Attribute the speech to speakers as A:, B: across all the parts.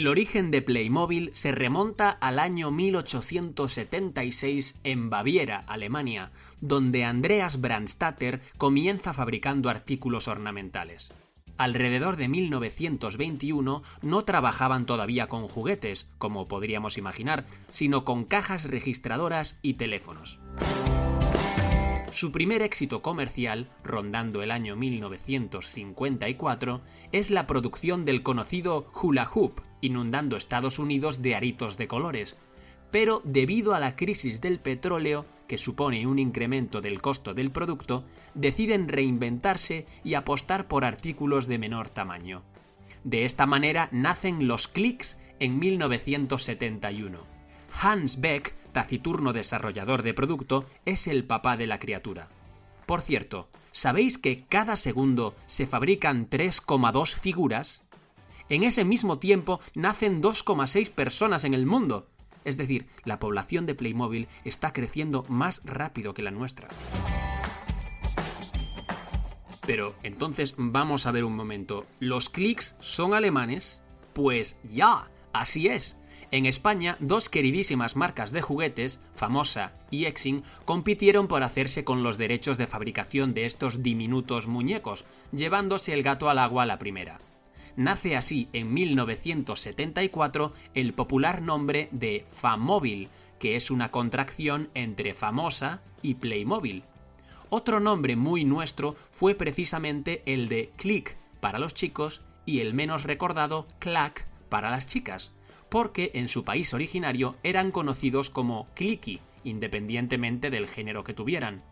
A: El origen de Playmobil se remonta al año 1876 en Baviera, Alemania, donde Andreas Brandstatter comienza fabricando artículos ornamentales. Alrededor de 1921 no trabajaban todavía con juguetes, como podríamos imaginar, sino con cajas registradoras y teléfonos. Su primer éxito comercial, rondando el año 1954, es la producción del conocido hula hoop, inundando Estados Unidos de aritos de colores. Pero debido a la crisis del petróleo, que supone un incremento del costo del producto, deciden reinventarse y apostar por artículos de menor tamaño. De esta manera nacen los clics en 1971. Hans Beck, taciturno desarrollador de producto, es el papá de la criatura. Por cierto, ¿sabéis que cada segundo se fabrican 3,2 figuras? En ese mismo tiempo nacen 2,6 personas en el mundo. Es decir, la población de Playmobil está creciendo más rápido que la nuestra. Pero entonces vamos a ver un momento. ¿Los clics son alemanes? Pues ya, así es. En España, dos queridísimas marcas de juguetes, Famosa y Exing, compitieron por hacerse con los derechos de fabricación de estos diminutos muñecos, llevándose el gato al agua a la primera nace así en 1974 el popular nombre de Famóvil, que es una contracción entre famosa y Playmobil. Otro nombre muy nuestro fue precisamente el de Click para los chicos y el menos recordado Clack para las chicas, porque en su país originario eran conocidos como Clicky, independientemente del género que tuvieran.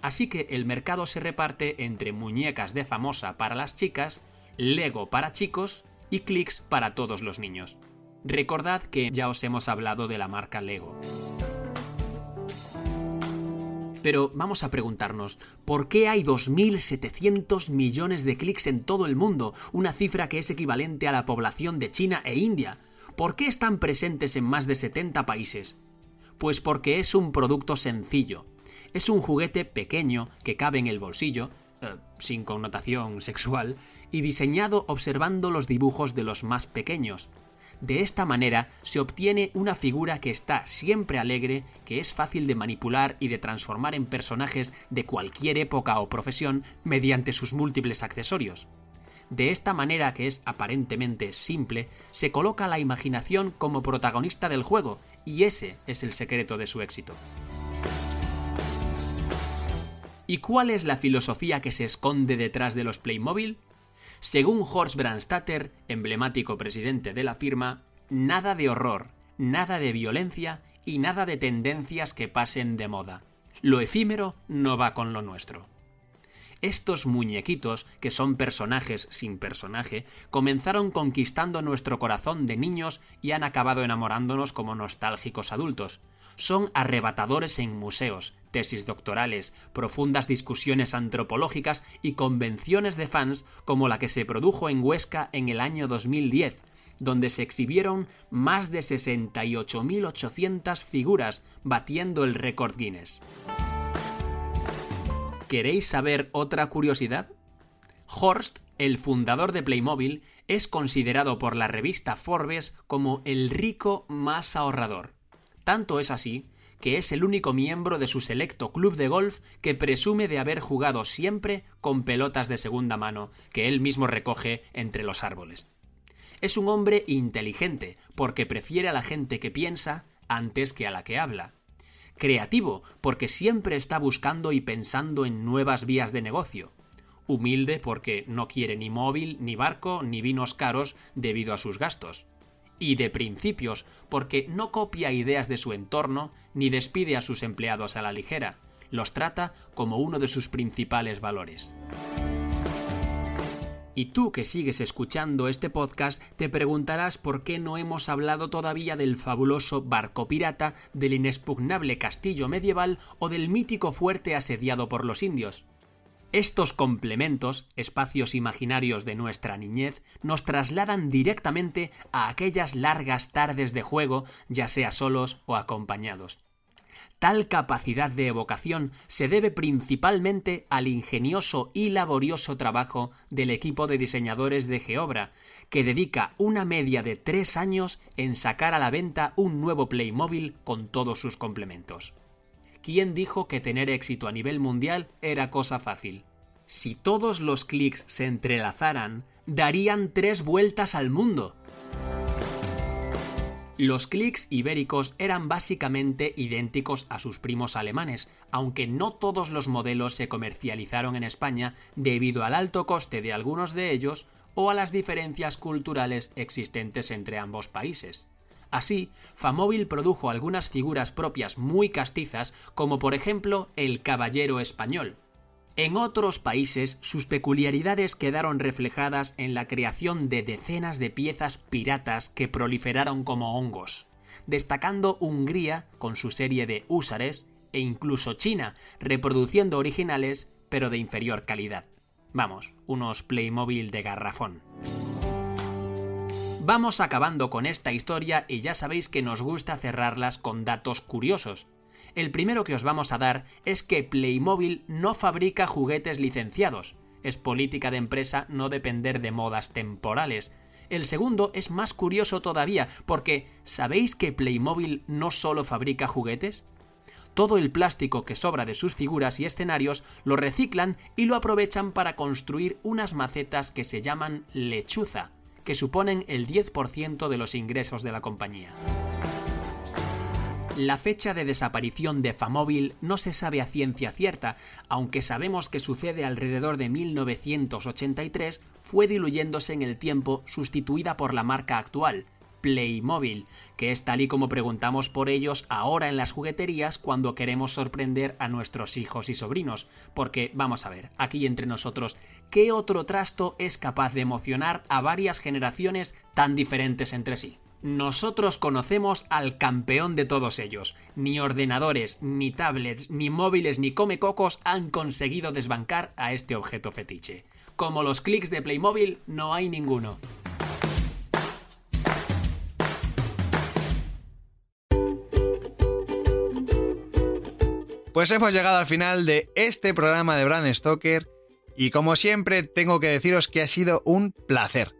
A: Así que el mercado se reparte entre muñecas de famosa para las chicas Lego para chicos y Clicks para todos los niños. Recordad que ya os hemos hablado de la marca Lego. Pero vamos a preguntarnos, ¿por qué hay 2.700 millones de clics en todo el mundo? Una cifra que es equivalente a la población de China e India. ¿Por qué están presentes en más de 70 países? Pues porque es un producto sencillo. Es un juguete pequeño que cabe en el bolsillo, eh, sin connotación sexual, y diseñado observando los dibujos de los más pequeños. De esta manera se obtiene una figura que está siempre alegre, que es fácil de manipular y de transformar en personajes de cualquier época o profesión mediante sus múltiples accesorios. De esta manera que es aparentemente simple, se coloca la imaginación como protagonista del juego, y ese es el secreto de su éxito. ¿Y cuál es la filosofía que se esconde detrás de los Playmobil? Según Horst Brandstatter, emblemático presidente de la firma, nada de horror, nada de violencia y nada de tendencias que pasen de moda. Lo efímero no va con lo nuestro. Estos muñequitos, que son personajes sin personaje, comenzaron conquistando nuestro corazón de niños y han acabado enamorándonos como nostálgicos adultos. Son arrebatadores en museos, tesis doctorales, profundas discusiones antropológicas y convenciones de fans como la que se produjo en Huesca en el año 2010, donde se exhibieron más de 68.800 figuras, batiendo el récord Guinness. ¿Queréis saber otra curiosidad? Horst, el fundador de Playmobil, es considerado por la revista Forbes como el rico más ahorrador. Tanto es así que es el único miembro de su selecto club de golf que presume de haber jugado siempre con pelotas de segunda mano que él mismo recoge entre los árboles. Es un hombre inteligente porque prefiere a la gente que piensa antes que a la que habla creativo, porque siempre está buscando y pensando en nuevas vías de negocio. Humilde porque no quiere ni móvil, ni barco, ni vinos caros debido a sus gastos. Y de principios, porque no copia ideas de su entorno ni despide a sus empleados a la ligera. los trata como uno de sus principales valores. Y tú que sigues escuchando este podcast te preguntarás por qué no hemos hablado todavía del fabuloso barco pirata, del inexpugnable castillo medieval o del mítico fuerte asediado por los indios. Estos complementos, espacios imaginarios de nuestra niñez, nos trasladan directamente a aquellas largas tardes de juego, ya sea solos o acompañados. Tal capacidad de evocación se debe principalmente al ingenioso y laborioso trabajo del equipo de diseñadores de Geobra, que dedica una media de tres años en sacar a la venta un nuevo Playmobil con todos sus complementos. ¿Quién dijo que tener éxito a nivel mundial era cosa fácil? Si todos los clics se entrelazaran, darían tres vueltas al mundo. Los clics ibéricos eran básicamente idénticos a sus primos alemanes, aunque no todos los modelos se comercializaron en España debido al alto coste de algunos de ellos o a las diferencias culturales existentes entre ambos países. Así, Famóvil produjo algunas figuras propias muy castizas, como por ejemplo el Caballero Español, en otros países sus peculiaridades quedaron reflejadas en la creación de decenas de piezas piratas que proliferaron como hongos, destacando Hungría con su serie de húsares e incluso China, reproduciendo originales pero de inferior calidad. Vamos, unos Playmobil de garrafón. Vamos acabando con esta historia y ya sabéis que nos gusta cerrarlas con datos curiosos, el primero que os vamos a dar es que Playmobil no fabrica juguetes licenciados. Es política de empresa no depender de modas temporales. El segundo es más curioso todavía, porque ¿sabéis que Playmobil no solo fabrica juguetes? Todo el plástico que sobra de sus figuras y escenarios lo reciclan y lo aprovechan para construir unas macetas que se llaman lechuza, que suponen el 10% de los ingresos de la compañía. La fecha de desaparición de Famóvil no se sabe a ciencia cierta, aunque sabemos que sucede alrededor de 1983, fue diluyéndose en el tiempo sustituida por la marca actual, Playmobil, que es tal y como preguntamos por ellos ahora en las jugueterías cuando queremos sorprender a nuestros hijos y sobrinos. Porque, vamos a ver, aquí entre nosotros, ¿qué otro trasto es capaz de emocionar a varias generaciones tan diferentes entre sí? Nosotros conocemos al campeón de todos ellos. Ni ordenadores, ni tablets, ni móviles, ni comecocos han conseguido desbancar a este objeto fetiche. Como los clics de Playmobil, no hay ninguno.
B: Pues hemos llegado al final de este programa de Brand Stoker y como siempre tengo que deciros que ha sido un placer.